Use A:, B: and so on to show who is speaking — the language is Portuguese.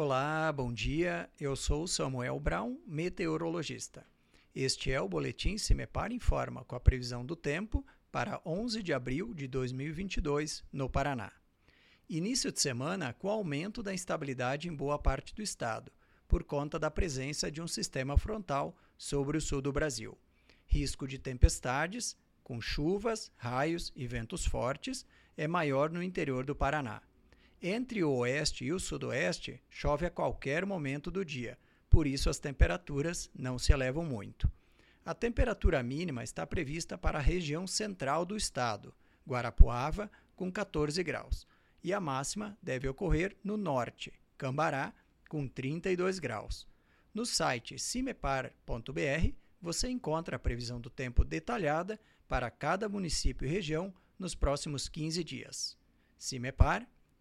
A: Olá, bom dia. Eu sou Samuel Brown, meteorologista. Este é o boletim Cimepar Informa com a previsão do tempo para 11 de abril de 2022 no Paraná. Início de semana com aumento da instabilidade em boa parte do estado, por conta da presença de um sistema frontal sobre o sul do Brasil. Risco de tempestades, com chuvas, raios e ventos fortes, é maior no interior do Paraná. Entre o oeste e o sudoeste, chove a qualquer momento do dia, por isso as temperaturas não se elevam muito. A temperatura mínima está prevista para a região central do estado, Guarapuava, com 14 graus, e a máxima deve ocorrer no norte, Cambará, com 32 graus. No site cimepar.br você encontra a previsão do tempo detalhada para cada município e região nos próximos 15 dias. Cimepar